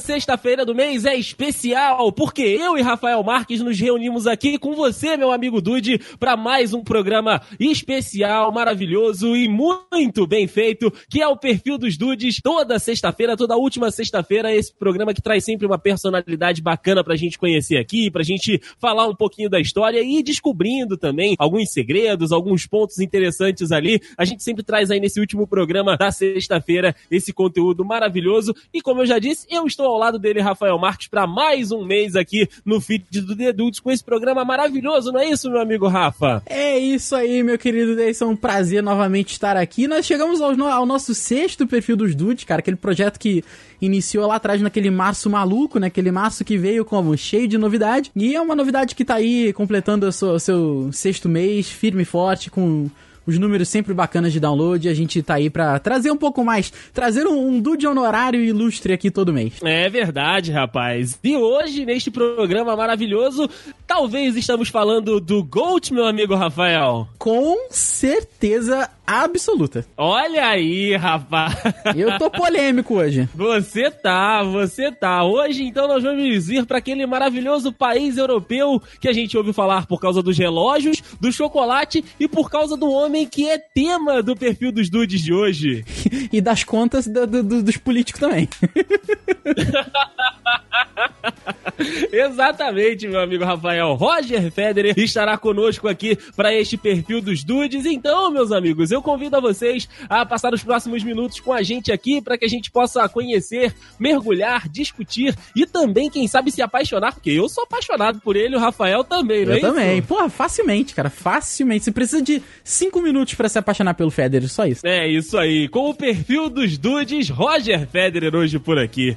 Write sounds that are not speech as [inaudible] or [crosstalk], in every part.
sexta-feira do mês é especial, porque eu e Rafael Marques nos reunimos aqui com você, meu amigo Dude, para mais um programa especial, maravilhoso e muito bem feito, que é o Perfil dos Dudes, toda sexta-feira, toda última sexta-feira, esse programa que traz sempre uma personalidade bacana pra gente conhecer aqui, pra gente falar um pouquinho da história e descobrindo também alguns segredos, alguns pontos interessantes ali. A gente sempre traz aí nesse último programa da sexta-feira esse conteúdo maravilhoso e como eu já disse, eu estou ao lado dele, Rafael Marques, para mais um mês aqui no feed do The Dudes com esse programa maravilhoso, não é isso, meu amigo Rafa? É isso aí, meu querido Deison, é um prazer novamente estar aqui. Nós chegamos ao, ao nosso sexto perfil dos Dudes, cara, aquele projeto que iniciou lá atrás naquele março maluco, né? Aquele março que veio como cheio de novidade. E é uma novidade que tá aí completando o seu, o seu sexto mês, firme e forte, com os números sempre bacanas de download. A gente tá aí pra trazer um pouco mais, trazer um, um dude honorário ilustre aqui todo mês. É verdade, rapaz. E hoje, neste programa maravilhoso, talvez estamos falando do Gold, meu amigo Rafael. Com certeza absoluta. Olha aí, rapaz. Eu tô polêmico hoje. Você tá, você tá. Hoje, então, nós vamos ir para aquele maravilhoso país europeu que a gente ouve falar por causa dos relógios, do chocolate e por causa do homem que é tema do perfil dos dudes de hoje. [laughs] e das contas do, do, dos políticos também. [laughs] Exatamente, meu amigo Rafael. Roger Federer estará conosco aqui para este perfil dos dudes. Então, meus amigos, eu convido a vocês a passar os próximos minutos com a gente aqui para que a gente possa conhecer, mergulhar, discutir e também, quem sabe, se apaixonar, porque eu sou apaixonado por ele, o Rafael também, não eu é também. Porra, facilmente, cara, facilmente. Você precisa de cinco minutos para se apaixonar pelo Federer, só isso. É isso aí. Com o perfil dos dudes, Roger Federer hoje por aqui.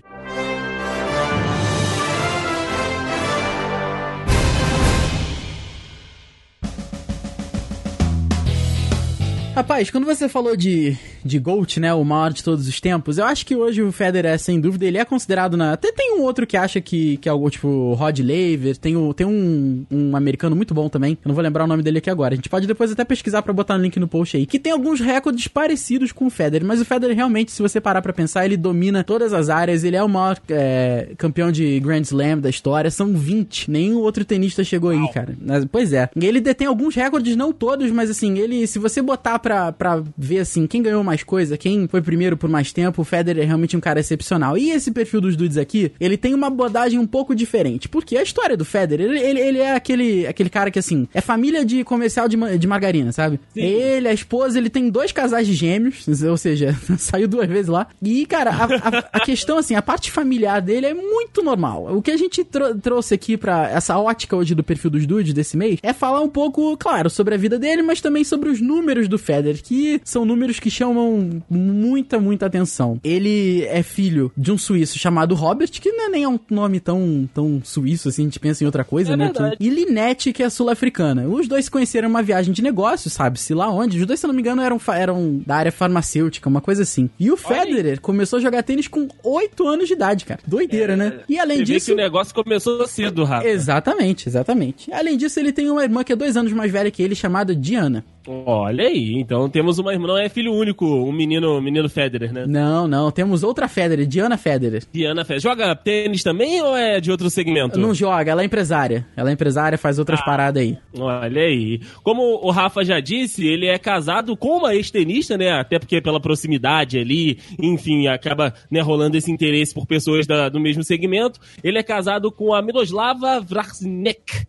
Rapaz, quando você falou de, de GOAT, né, o maior de todos os tempos, eu acho que hoje o Federer, sem dúvida, ele é considerado na... Até tem um outro que acha que, que é o, tipo, Rod Laver, tem, o, tem um, um americano muito bom também, eu não vou lembrar o nome dele aqui agora, a gente pode depois até pesquisar para botar no link no post aí, que tem alguns recordes parecidos com o Federer, mas o Federer realmente, se você parar para pensar, ele domina todas as áreas, ele é o maior é, campeão de Grand Slam da história, são 20, nenhum outro tenista chegou aí, cara. Pois é. Ele detém alguns recordes, não todos, mas assim, ele, se você botar pra, pra ver, assim, quem ganhou mais coisa, quem foi primeiro por mais tempo, o Federer é realmente um cara excepcional. E esse perfil dos dudes aqui, ele tem uma abordagem um pouco diferente. Porque a história do Federer, ele, ele, ele é aquele, aquele cara que, assim, é família de comercial de, de margarina, sabe? Sim. Ele, a esposa, ele tem dois casais de gêmeos, [laughs] ou seja, [laughs] saiu duas vezes lá. E, cara, a, a, a, questão, assim, a parte familiar dele é muito normal. O que a gente tro trouxe aqui pra essa ótica hoje do perfil dos dudes desse mês é falar um pouco, claro, sobre a vida dele, mas também sobre os números do Federer, que são números que chamam muita, muita atenção. Ele é filho de um suíço chamado Robert, que não é nem um nome tão, tão suíço assim, a gente pensa em outra coisa, é né? Verdade. Que... E Linette, que é sul-africana. Os dois se conheceram uma viagem de negócios, sabe-se lá onde. Os dois, se não me engano, eram, eram da área farmacêutica, uma coisa assim. E o Federer começou a jogar tênis com 8 anos de idade, cara. Doideira, é, né? E além disso. Que o negócio começou cedo, Rafa. Exatamente, exatamente. Além disso, ele tem uma irmã que é dois anos mais velha que ele, chamada Diana. Olha aí, então temos uma irmã, não é filho único, um menino, um menino Federer, né? Não, não, temos outra Federer, Diana Federer. Diana Federer. Joga tênis também ou é de outro segmento? Não joga, ela é empresária. Ela é empresária, faz outras ah, paradas aí. Olha aí. Como o Rafa já disse, ele é casado com uma ex-tenista, né? Até porque pela proximidade ali, enfim, acaba né, rolando esse interesse por pessoas da, do mesmo segmento. Ele é casado com a Miroslava Vrasnek.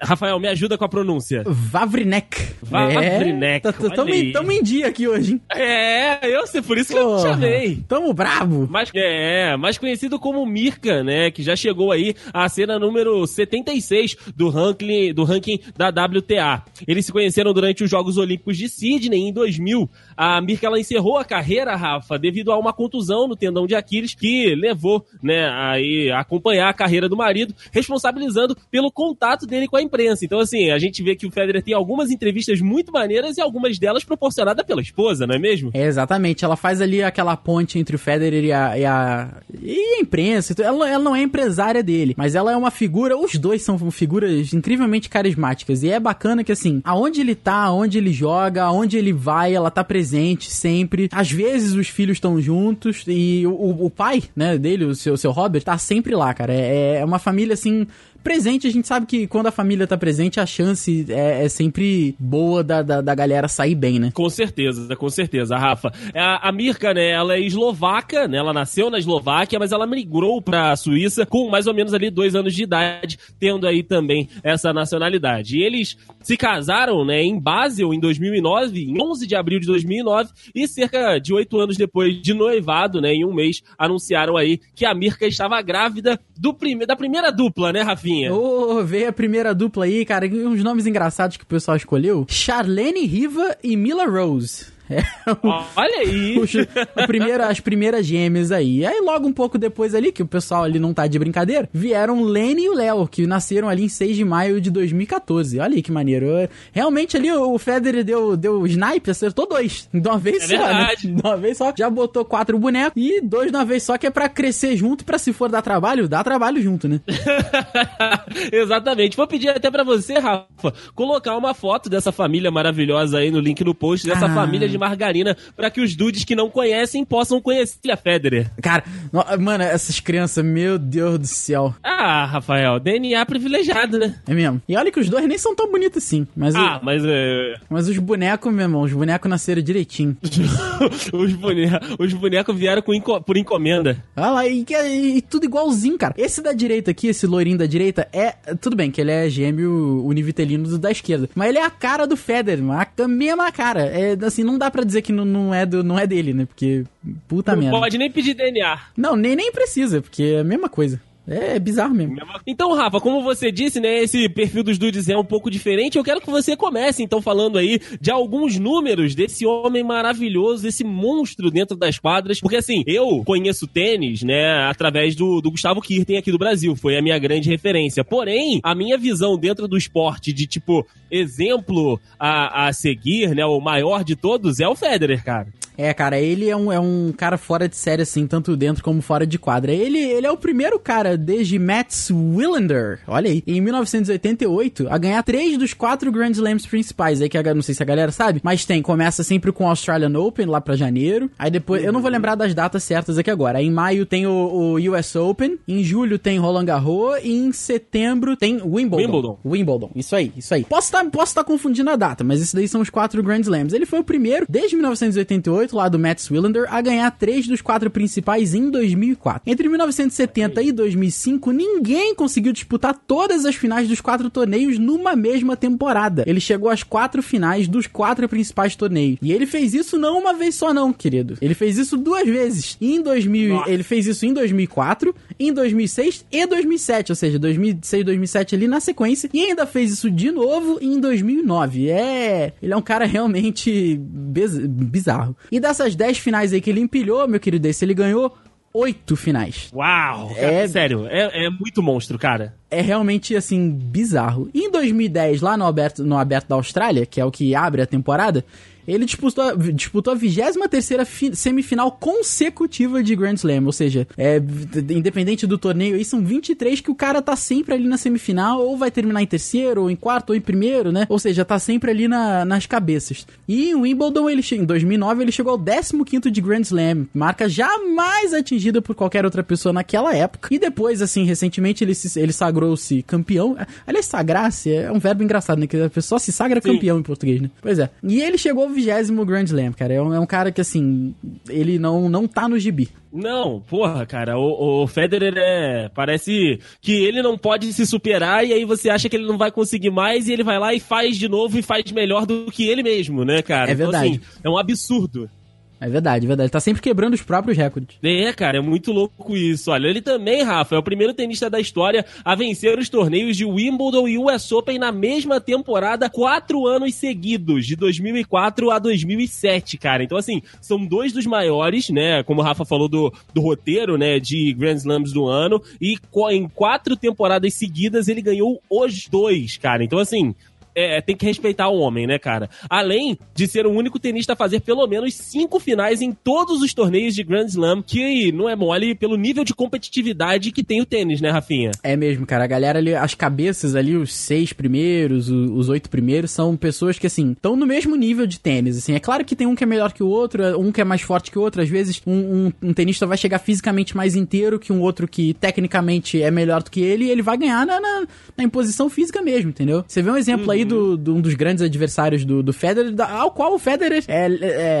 Rafael, me ajuda com a pronúncia. Vavrinek. Vavrinek. É, tamo em dia aqui hoje, hein? É, eu sei, por isso que Porra, eu te chamei. Tamo bravo. Mas, é, mais conhecido como Mirka, né? Que já chegou aí a cena número 76 do ranking, do ranking da WTA. Eles se conheceram durante os Jogos Olímpicos de Sydney em 2000. A Mirka, ela encerrou a carreira, Rafa, devido a uma contusão no tendão de Aquiles que levou, né, aí a acompanhar a carreira do marido, responsabilizando pelo contato dele com com a imprensa. Então, assim, a gente vê que o Federer tem algumas entrevistas muito maneiras e algumas delas proporcionadas pela esposa, não é mesmo? É, exatamente. Ela faz ali aquela ponte entre o Federer e a, e a, e a imprensa. Ela, ela não é empresária dele, mas ela é uma figura. Os dois são figuras incrivelmente carismáticas. E é bacana que, assim, aonde ele tá, aonde ele joga, aonde ele vai, ela tá presente sempre. Às vezes os filhos estão juntos e o, o pai, né, dele, o seu, seu Robert, tá sempre lá, cara. É, é uma família, assim, presente, a gente sabe que quando a família tá presente, a chance é, é sempre boa da, da, da, galera sair bem, né? Com certeza, com certeza, Rafa. A, a Mirka, né, ela é eslovaca, né? Ela nasceu na Eslováquia, mas ela migrou pra Suíça com mais ou menos ali dois anos de idade, tendo aí também essa nacionalidade. E eles se casaram, né, em Basel em 2009, em 11 de abril de 2009, e cerca de oito anos depois de noivado, né, em um mês, anunciaram aí que a Mirka estava grávida do prime da primeira dupla, né, Rafinha? Ô, oh, veio a primeira dupla aí, cara. Uns nomes engraçados que o pessoal escolheu. Charlene Riva e Mila Rose. É, Olha aí! [laughs] Primeiro, as primeiras gêmeas aí. Aí logo um pouco depois ali, que o pessoal ali não tá de brincadeira, vieram Lenny e o Léo, que nasceram ali em 6 de maio de 2014. Olha aí que maneiro. Realmente ali o Federer deu, deu snipe, acertou dois. De uma vez é só, né? De uma vez só. Já botou quatro bonecos e dois de uma vez só, que é pra crescer junto, pra se for dar trabalho, dá trabalho junto, né? [laughs] Exatamente. Vou pedir até pra você, Rafa, colocar uma foto dessa família maravilhosa aí no link no post, dessa ah. família de margarina para que os dudes que não conhecem possam conhecer a Federer. Cara, mano, essas crianças, meu Deus do céu. Ah, Rafael, DNA privilegiado, né? É mesmo. E olha que os dois nem são tão bonitos assim. Mas ah, o... mas é. Mas os bonecos, meu irmão, os bonecos nasceram direitinho. [laughs] os, bonecos, os bonecos vieram com enco... por encomenda. Ah lá, e, e, e, tudo igualzinho, cara. Esse da direita aqui, esse loirinho da direita, é. Tudo bem que ele é gêmeo univitelino do da esquerda. Mas ele é a cara do Federer, a mesma cara. É assim, não dá pra dizer que não, não, é, do, não é dele, né? Porque, puta não merda. Não pode nem pedir DNA. Não, nem, nem precisa, porque é a mesma coisa. É, é bizarro mesmo. Então, Rafa, como você disse, né, esse perfil dos dudes é um pouco diferente. Eu quero que você comece, então, falando aí de alguns números desse homem maravilhoso, esse monstro dentro das quadras. Porque, assim, eu conheço tênis, né, através do, do Gustavo Kirten aqui do Brasil. Foi a minha grande referência. Porém, a minha visão dentro do esporte de, tipo, exemplo a, a seguir, né, o maior de todos é o Federer, cara. É, cara, ele é um, é um cara fora de série, assim, tanto dentro como fora de quadra. Ele, ele é o primeiro cara desde Mats Willander, olha aí, em 1988, a ganhar três dos quatro Grand Slams principais. Aí que a, não sei se a galera sabe, mas tem, começa sempre com o Australian Open, lá pra janeiro. Aí depois, eu não vou lembrar das datas certas aqui agora. Aí em maio tem o, o US Open, em julho tem Roland Garros e em setembro tem Wimbledon. Wimbledon. Wimbledon, isso aí, isso aí. Posso estar tá, posso tá confundindo a data, mas esses daí são os quatro Grand Slams. Ele foi o primeiro, desde 1988, 2008, lá do Matt Willander, a ganhar três dos quatro principais em 2004. Entre 1970 e 2005, ninguém conseguiu disputar todas as finais dos quatro torneios numa mesma temporada. Ele chegou às quatro finais dos quatro principais torneios. E ele fez isso não uma vez só não, querido. Ele fez isso duas vezes. Em 2000, Nossa. ele fez isso em 2004, em 2006 e 2007, ou seja, 2006, 2007 ali na sequência, e ainda fez isso de novo em 2009. É, ele é um cara realmente bizarro. E dessas 10 finais aí que ele empilhou, meu querido, esse ele ganhou oito finais. Uau! Cara, é sério, é, é muito monstro, cara. É realmente, assim, bizarro. E em 2010, lá no Aberto, no Aberto da Austrália, que é o que abre a temporada, ele disputou, disputou a 23 semifinal consecutiva de Grand Slam. Ou seja, é, independente do torneio, aí são 23 que o cara tá sempre ali na semifinal, ou vai terminar em terceiro, ou em quarto, ou em primeiro, né? Ou seja, tá sempre ali na, nas cabeças. E em Wimbledon, ele, em 2009, ele chegou ao 15 de Grand Slam, marca jamais atingida por qualquer outra pessoa naquela época. E depois, assim, recentemente, ele, se, ele sagrou-se campeão. Aliás, sagrar-se é um verbo engraçado, né? Que a pessoa se sagra Sim. campeão em português, né? Pois é. E ele chegou vigésimo Grand Slam, cara. É um, é um, cara que, assim, ele não, não tá no gibi. Não, porra, cara, o, o, Federer é. Parece que ele não pode se superar e aí você acha que ele não vai conseguir mais e ele vai lá e faz de novo e faz melhor do que ele mesmo, né, cara? É verdade. Então, assim, é um absurdo. É verdade, é verdade. Ele tá sempre quebrando os próprios recordes. É, cara, é muito louco isso. Olha, ele também, Rafa, é o primeiro tenista da história a vencer os torneios de Wimbledon e US Open na mesma temporada, quatro anos seguidos, de 2004 a 2007, cara. Então, assim, são dois dos maiores, né? Como o Rafa falou do, do roteiro, né? De Grand Slams do ano. E em quatro temporadas seguidas ele ganhou os dois, cara. Então, assim, é, tem que respeitar o homem, né, cara? Além de ser o único tenista a fazer pelo menos cinco finais em todos os torneios de Grand Slam, que não é mole pelo nível de competitividade que tem o tênis, né, Rafinha? É mesmo, cara. A galera ali, as cabeças ali, os seis primeiros, os oito primeiros, são pessoas que, assim, estão no mesmo nível de tênis, assim. É claro que tem um que é melhor que o outro, um que é mais forte que o outro. Às vezes, um, um, um tenista vai chegar fisicamente mais inteiro que um outro que tecnicamente é melhor do que ele e ele vai ganhar na, na, na imposição física mesmo, entendeu? Você vê um exemplo uhum. aí do, do, um dos grandes adversários do, do Federer, da, ao qual o Federer, é,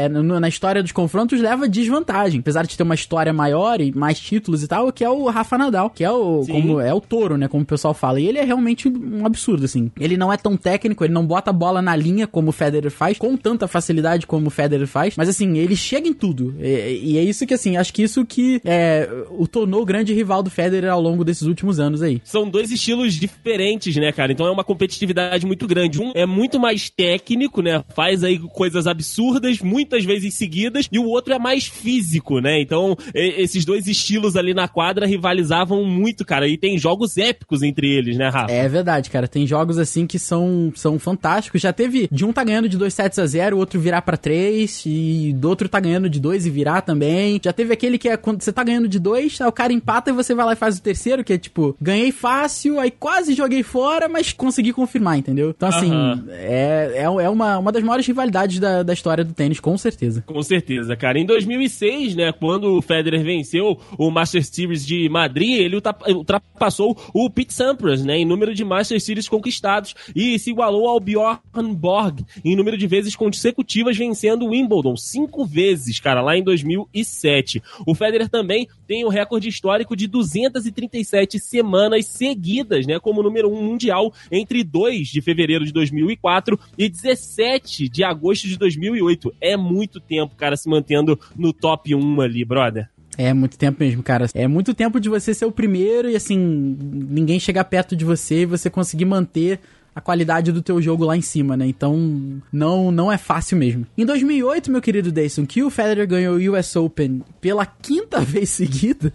é, na história dos confrontos, leva desvantagem. Apesar de ter uma história maior e mais títulos e tal, que é o Rafa Nadal, que é o, como, é o touro, né? Como o pessoal fala. E ele é realmente um absurdo, assim. Ele não é tão técnico, ele não bota a bola na linha como o Federer faz, com tanta facilidade como o Federer faz, mas assim, ele chega em tudo. E, e é isso que, assim, acho que isso que é, o tornou o grande rival do Federer ao longo desses últimos anos aí. São dois estilos diferentes, né, cara? Então é uma competitividade muito grande. Um é muito mais técnico, né? Faz aí coisas absurdas, muitas vezes seguidas, e o outro é mais físico, né? Então, esses dois estilos ali na quadra rivalizavam muito, cara. E tem jogos épicos entre eles, né, Rafa? É verdade, cara. Tem jogos assim que são, são fantásticos. Já teve de um tá ganhando de 2 sets a 0, o outro virar para 3, e do outro tá ganhando de 2 e virar também. Já teve aquele que é quando você tá ganhando de 2, o cara empata e você vai lá e faz o terceiro, que é tipo, ganhei fácil, aí quase joguei fora, mas consegui confirmar, entendeu? Então, assim, é, é, é uma, uma das maiores rivalidades da, da história do tênis, com certeza. Com certeza, cara. Em 2006, né, quando o Federer venceu o Master Series de Madrid, ele ultrapassou o Pete Sampras, né, em número de Master Series conquistados e se igualou ao Bjorn Borg em número de vezes consecutivas vencendo o Wimbledon, cinco vezes, cara, lá em 2007. O Federer também tem o recorde histórico de 237 semanas seguidas, né, como número um mundial entre 2 de fevereiro de 2004 e 17 de agosto de 2008. É muito tempo, cara, se mantendo no top 1 ali, brother. É muito tempo mesmo, cara. É muito tempo de você ser o primeiro e assim, ninguém chegar perto de você e você conseguir manter a qualidade do teu jogo lá em cima, né? Então, não não é fácil mesmo. Em 2008, meu querido Dayson, que o Federer ganhou o US Open pela quinta [laughs] vez seguida,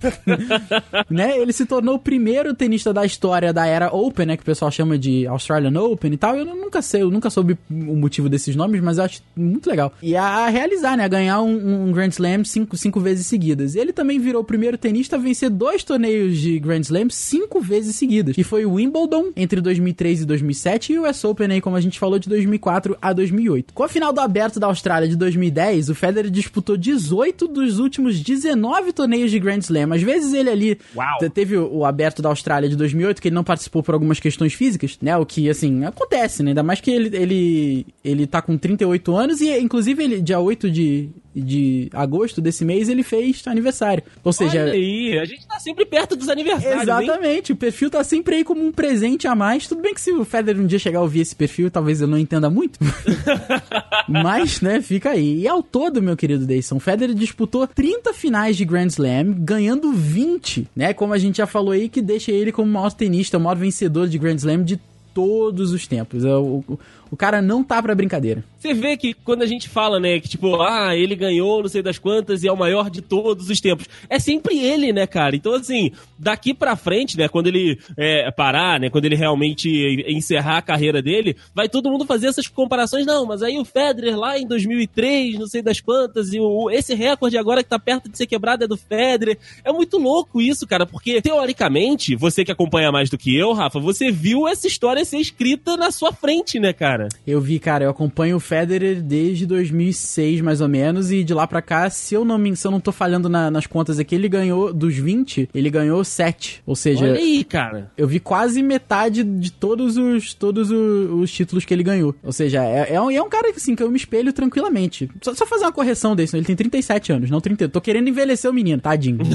[laughs] né? Ele se tornou o primeiro tenista da história da era Open, né? Que o pessoal chama de Australian Open e tal. Eu nunca sei, eu nunca soube o motivo desses nomes, mas eu acho muito legal. E a realizar, né? A ganhar um, um Grand Slam cinco, cinco vezes seguidas. Ele também virou o primeiro tenista a vencer dois torneios de Grand Slam cinco vezes seguidas. E foi o Wimbledon entre 2003 e 2007 2007 e o US Open aí, como a gente falou, de 2004 a 2008. Com a final do Aberto da Austrália de 2010, o Federer disputou 18 dos últimos 19 torneios de Grand Slam. Às vezes ele ali teve o, o, Aberto da Austrália de 2008, que ele não participou por algumas questões físicas, né? O que, assim, acontece, né? Ainda mais que ele, ele, ele tá com 38 anos e, inclusive, ele, dia 8 de, de agosto desse mês, ele fez aniversário. Ou seja. Olha aí, a gente tá sempre perto dos aniversários. Exatamente, hein? o perfil tá sempre aí como um presente a mais. Tudo bem que se o Federer um dia chegar a ouvir esse perfil, talvez eu não entenda muito. [laughs] Mas, né, fica aí. E ao todo, meu querido Dayson, o Federer disputou 30 finais de Grand Slam, ganhando 20, né? Como a gente já falou aí, que deixa ele como o maior tenista, o maior vencedor de Grand Slam de todos os tempos. É o, o, o cara não tá pra brincadeira. Você vê que quando a gente fala, né, que tipo, ah, ele ganhou não sei das quantas e é o maior de todos os tempos. É sempre ele, né, cara? Então, assim, daqui pra frente, né, quando ele é, parar, né, quando ele realmente encerrar a carreira dele, vai todo mundo fazer essas comparações. Não, mas aí o Federer lá em 2003, não sei das quantas, e o, esse recorde agora que tá perto de ser quebrado é do Federer. É muito louco isso, cara, porque teoricamente, você que acompanha mais do que eu, Rafa, você viu essa história ser escrita na sua frente, né, cara? Eu vi, cara, eu acompanho o Federer desde 2006, mais ou menos, e de lá pra cá, se eu não me se eu não tô falhando na, nas contas aqui, ele ganhou dos 20, ele ganhou 7. Ou seja, Olha aí, cara. Eu vi quase metade de todos os todos os, os títulos que ele ganhou. Ou seja, é, é, um, é um cara assim, que eu me espelho tranquilamente. Só, só fazer uma correção desse, ele tem 37 anos, não 30. Tô querendo envelhecer o menino, tadinho. [laughs]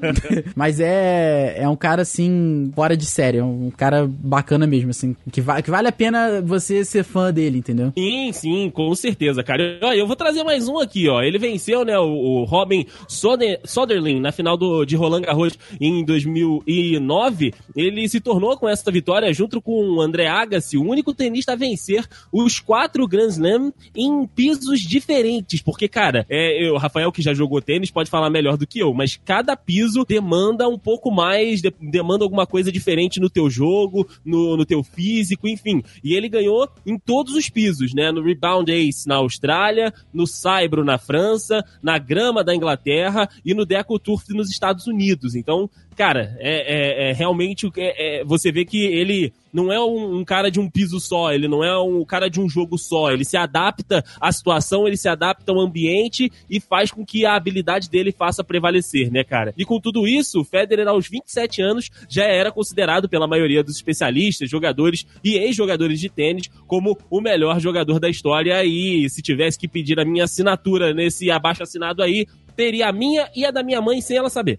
[laughs] Mas é, é um cara assim, fora de série, é um cara bacana mesmo, assim, que, va que vale a pena você ser fã dele, entendeu? Sim, Sim, com certeza, cara. Olha, eu vou trazer mais um aqui, ó. Ele venceu, né, o, o Robin Soder, Soderling na final do, de Roland Garros em 2009. Ele se tornou com essa vitória, junto com o André Agassi, o único tenista a vencer os quatro Grand Slam em pisos diferentes. Porque, cara, é, o Rafael que já jogou tênis pode falar melhor do que eu, mas cada piso demanda um pouco mais, de, demanda alguma coisa diferente no teu jogo, no, no teu físico, enfim. E ele ganhou em todos os pisos, né? No Rebound Ace na Austrália, no Saibro na França, na Grama da Inglaterra e no Deco Turf nos Estados Unidos. Então, cara, é, é, é realmente é, é, você vê que ele não é um, um, cara de um piso só, ele não é um cara de um jogo só, ele se adapta à situação, ele se adapta ao ambiente e faz com que a habilidade dele faça prevalecer, né, cara? E com tudo isso, o Federer aos 27 anos já era considerado pela maioria dos especialistas, jogadores e ex-jogadores de tênis como o melhor jogador da história e se tivesse que pedir a minha assinatura nesse abaixo assinado aí, teria a minha e a da minha mãe sem ela saber.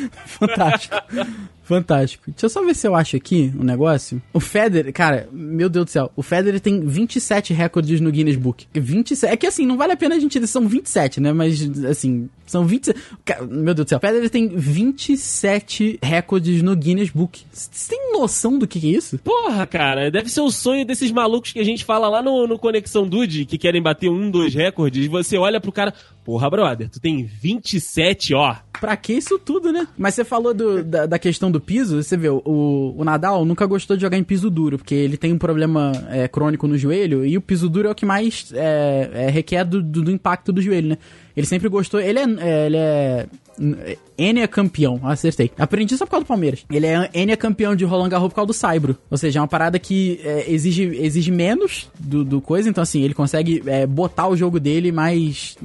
[laughs] Fantástico. Fantástico. Deixa eu só ver se eu acho aqui um negócio. O Federer, cara, meu Deus do céu. O Federer tem 27 recordes no Guinness Book. 27. É que assim, não vale a pena a gente são 27, né? Mas assim, são 27. Meu Deus do céu. O Federer tem 27 recordes no Guinness Book. Você tem noção do que, que é isso? Porra, cara, deve ser o sonho desses malucos que a gente fala lá no, no Conexão Dude, que querem bater um, dois recordes. Você olha pro cara, porra, brother, tu tem 27, ó. Pra que isso tudo, né? Mas você falou do, da, da questão do piso, você vê, o, o Nadal nunca gostou de jogar em piso duro, porque ele tem um problema é, crônico no joelho, e o piso duro é o que mais é, é, requer do, do, do, impacto do joelho, né? Ele sempre gostou. Ele é, é ele é N é campeão, acertei. Aprendi só por causa do Palmeiras. Ele é N é campeão de Roland Garros por causa do Saibro. Ou seja, é uma parada que é, exige, exige menos do, do, coisa, então assim, ele consegue é, botar o jogo dele mais,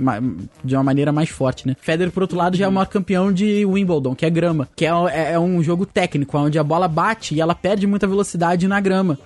de uma maneira mais forte, né? Federer, por outro lado, já é o maior campeão de Wimbledon, que é grama, que é, é, é um jogo técnico, onde a bola bate e ela perde muita velocidade na grama.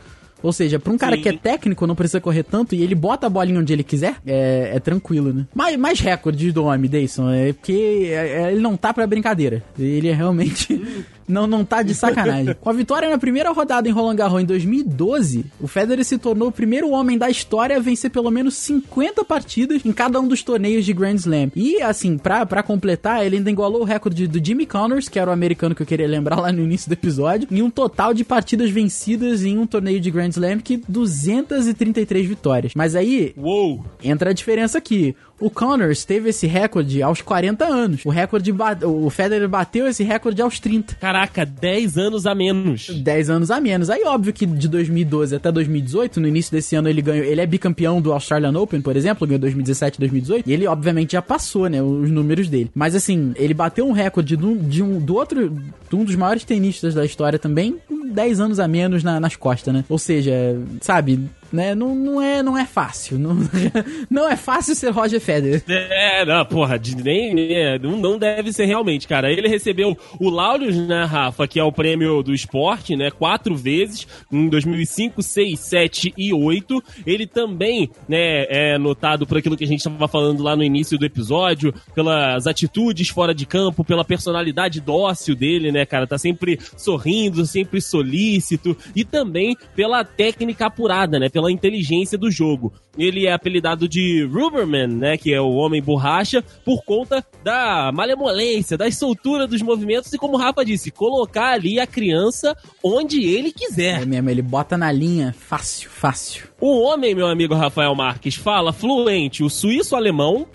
Ou seja, pra um cara Sim. que é técnico, não precisa correr tanto e ele bota a bolinha onde ele quiser, é, é tranquilo, né? Mais, mais recorde do homem, Dayson, é porque é, é, ele não tá pra brincadeira. Ele é realmente. [laughs] Não, não tá de sacanagem. Com a vitória na primeira rodada em Roland Garros em 2012, o Federer se tornou o primeiro homem da história a vencer pelo menos 50 partidas em cada um dos torneios de Grand Slam. E, assim, pra, pra completar, ele ainda igualou o recorde do Jimmy Connors, que era o americano que eu queria lembrar lá no início do episódio, em um total de partidas vencidas em um torneio de Grand Slam que 233 vitórias. Mas aí, Uou. entra a diferença aqui. O Connors teve esse recorde aos 40 anos. O recorde o Federer bateu esse recorde aos 30. Caraca, 10 anos a menos. 10 anos a menos. Aí óbvio que de 2012 até 2018, no início desse ano ele ganhou, ele é bicampeão do Australian Open, por exemplo, ganhou 2017, 2018, e ele obviamente já passou, né, os números dele. Mas assim, ele bateu um recorde de um, de um do outro, de um dos maiores tenistas da história também, 10 anos a menos na, nas costas, né? Ou seja, sabe, né? Não, não, é, não é fácil. Não, [laughs] não é fácil ser Roger Federer. É, não, porra, nem, não, não deve ser realmente, cara. Ele recebeu o Laureus, né, Rafa, que é o prêmio do esporte, né, quatro vezes, em 2005, 6, 7 e 8. Ele também, né, é notado por aquilo que a gente estava falando lá no início do episódio, pelas atitudes fora de campo, pela personalidade dócil dele, né, cara, tá sempre sorrindo, sempre solícito, e também pela técnica apurada, né, pela inteligência do jogo. Ele é apelidado de Ruberman, né, que é o homem borracha, por conta da malemolência, da soltura dos movimentos e como o Rafa disse, colocar ali a criança onde ele quiser. É mesmo, ele bota na linha fácil, fácil. O homem, meu amigo Rafael Marques, fala fluente o suíço-alemão,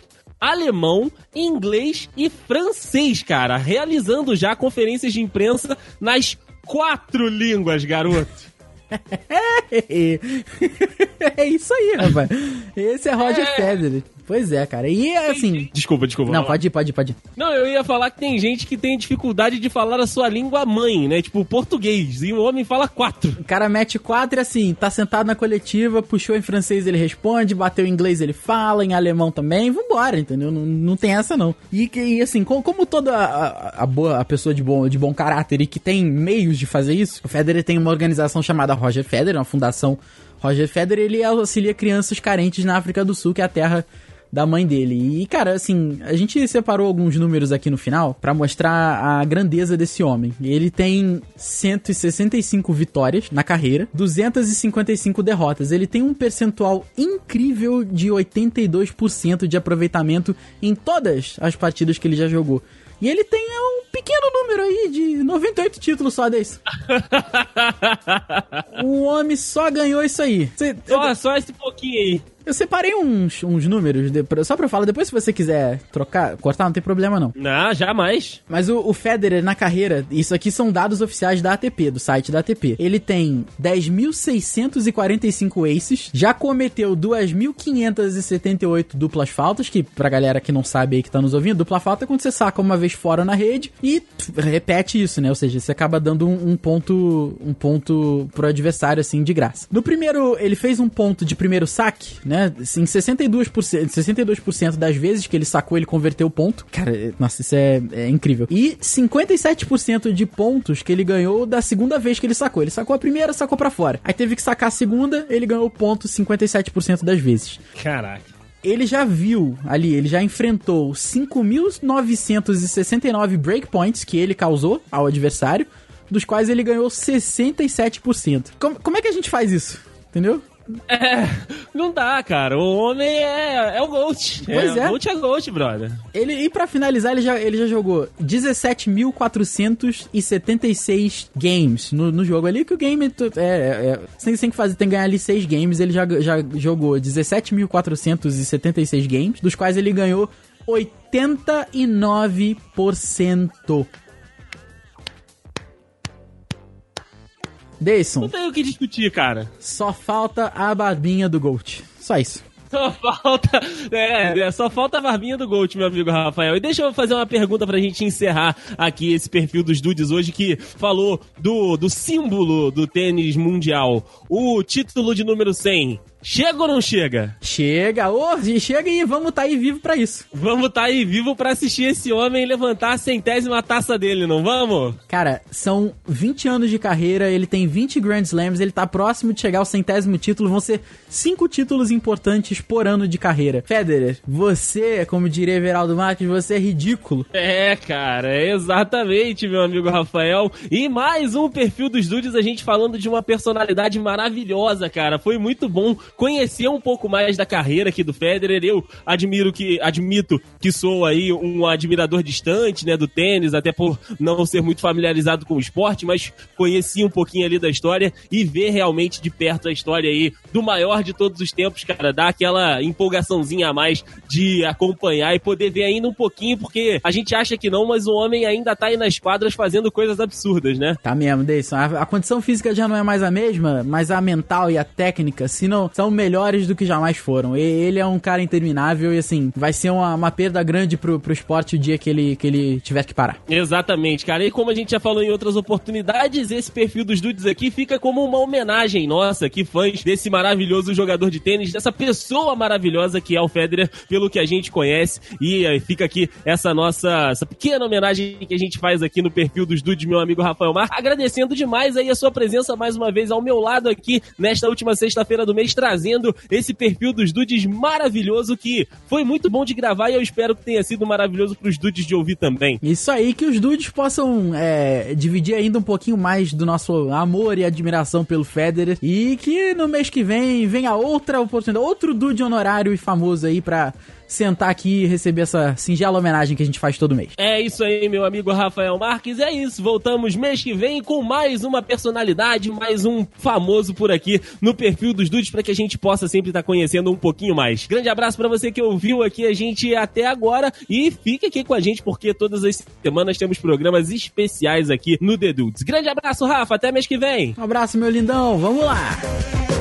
alemão, inglês e francês, cara, realizando já conferências de imprensa nas quatro línguas, garoto. [laughs] é isso aí, rapaz. Esse é Roger é... Federer. Pois é, cara. E assim. Desculpa, desculpa. Não, pode ir, pode ir, pode ir. Não, eu ia falar que tem gente que tem dificuldade de falar a sua língua mãe, né? Tipo, português. E o homem fala quatro. O cara mete quatro e assim, tá sentado na coletiva, puxou em francês, ele responde, bateu em inglês, ele fala, em alemão também. Vambora, entendeu? Não, não tem essa, não. E, e assim, como, como toda a, a, boa a pessoa de bom, de bom caráter e que tem meios de fazer isso, o Federer tem uma organização chamada Roger Federer, uma fundação Roger Federer, ele auxilia crianças carentes na África do Sul, que é a terra da mãe dele. E, cara, assim, a gente separou alguns números aqui no final para mostrar a grandeza desse homem. Ele tem 165 vitórias na carreira, 255 derrotas. Ele tem um percentual incrível de 82% de aproveitamento em todas as partidas que ele já jogou. E ele tem um pequeno número aí de 98 títulos só desse. [laughs] o homem só ganhou isso aí. Cê, só, eu... só esse pouquinho aí. Eu separei uns, uns números, de, só pra falar, depois se você quiser trocar, cortar, não tem problema não. Não, jamais. Mas o, o Federer na carreira, isso aqui são dados oficiais da ATP, do site da ATP. Ele tem 10.645 aces, já cometeu 2.578 duplas faltas, que pra galera que não sabe aí que tá nos ouvindo, dupla falta é quando você saca uma vez fora na rede e repete isso, né? Ou seja, você acaba dando um, um ponto um ponto pro adversário, assim, de graça. No primeiro, ele fez um ponto de primeiro saque, né? Né? Em 62%, 62% das vezes que ele sacou, ele converteu o ponto. Cara, nossa, isso é, é incrível. E 57% de pontos que ele ganhou da segunda vez que ele sacou. Ele sacou a primeira, sacou para fora. Aí teve que sacar a segunda, ele ganhou ponto 57% das vezes. Caraca ele já viu ali, ele já enfrentou 5.969 breakpoints que ele causou ao adversário, dos quais ele ganhou 67%. Como, como é que a gente faz isso? Entendeu? É, não dá, cara. O homem é, é o Gold. Pois é. é. Gold é Gold, brother. Ele, e pra finalizar, ele já, ele já jogou 17.476 games no, no jogo ali, que o game é, é, é tem, tem que fazer, tem que ganhar ali 6 games. Ele já, já jogou 17.476 games, dos quais ele ganhou 89%. Deison. Não tem o que discutir, cara. Só falta a barbinha do Gold. Só isso. Só falta. É, é, só falta a barbinha do Gold, meu amigo Rafael. E deixa eu fazer uma pergunta pra gente encerrar aqui esse perfil dos Dudes hoje que falou do, do símbolo do tênis mundial. O título de número 100 Chega ou não chega? Chega, ô, oh, chega e vamos tá aí vivo para isso. Vamos tá aí vivo para assistir esse homem levantar a centésima taça dele, não vamos? Cara, são 20 anos de carreira, ele tem 20 Grand Slams, ele tá próximo de chegar ao centésimo título, vão ser cinco títulos importantes por ano de carreira. Federer, você, como diria Everaldo Marques, você é ridículo. É, cara, exatamente, meu amigo Rafael. E mais um perfil dos dudes, a gente falando de uma personalidade maravilhosa, cara. Foi muito bom conhecer um pouco mais da carreira aqui do Federer. Eu admiro que, admito que sou aí um admirador distante, né, do tênis, até por não ser muito familiarizado com o esporte, mas conheci um pouquinho ali da história e ver realmente de perto a história aí do maior de todos os tempos, cara, dá aquela empolgaçãozinha a mais de acompanhar e poder ver ainda um pouquinho, porque a gente acha que não, mas o homem ainda tá aí nas quadras fazendo coisas absurdas, né? Tá mesmo, Deison. A, a condição física já não é mais a mesma, mas a mental e a técnica, se não, são melhores do que jamais foram. Ele é um cara interminável e, assim, vai ser uma, uma perda grande pro, pro esporte o dia que ele, que ele tiver que parar. Exatamente, cara. E como a gente já falou em outras oportunidades, esse perfil dos dudes aqui fica como uma homenagem nossa, que fãs desse maravilhoso jogador de tênis, dessa pessoa maravilhosa que é o Federer, pelo que a gente conhece. E aí fica aqui essa nossa essa pequena homenagem que a gente faz aqui no perfil dos dudes, meu amigo Rafael Mar. Agradecendo demais aí a sua presença mais uma vez ao meu lado aqui nesta última sexta-feira do mês, trazendo esse perfil dos dudes maravilhoso que foi muito bom de gravar e eu espero que tenha sido maravilhoso para os dudes de ouvir também. Isso aí, que os dudes possam é, dividir ainda um pouquinho mais do nosso amor e admiração pelo Federer e que no mês que vem venha outra oportunidade, outro dude honorário e famoso aí para sentar aqui e receber essa singela homenagem que a gente faz todo mês. É isso aí, meu amigo Rafael Marques. É isso. Voltamos mês que vem com mais uma personalidade, mais um famoso por aqui no perfil dos dudes para que a gente possa sempre estar tá conhecendo um pouquinho mais. Grande abraço para você que ouviu aqui a gente até agora e fique aqui com a gente porque todas as semanas temos programas especiais aqui no The Dudes. Grande abraço, Rafa. Até mês que vem. Um abraço, meu lindão. Vamos lá.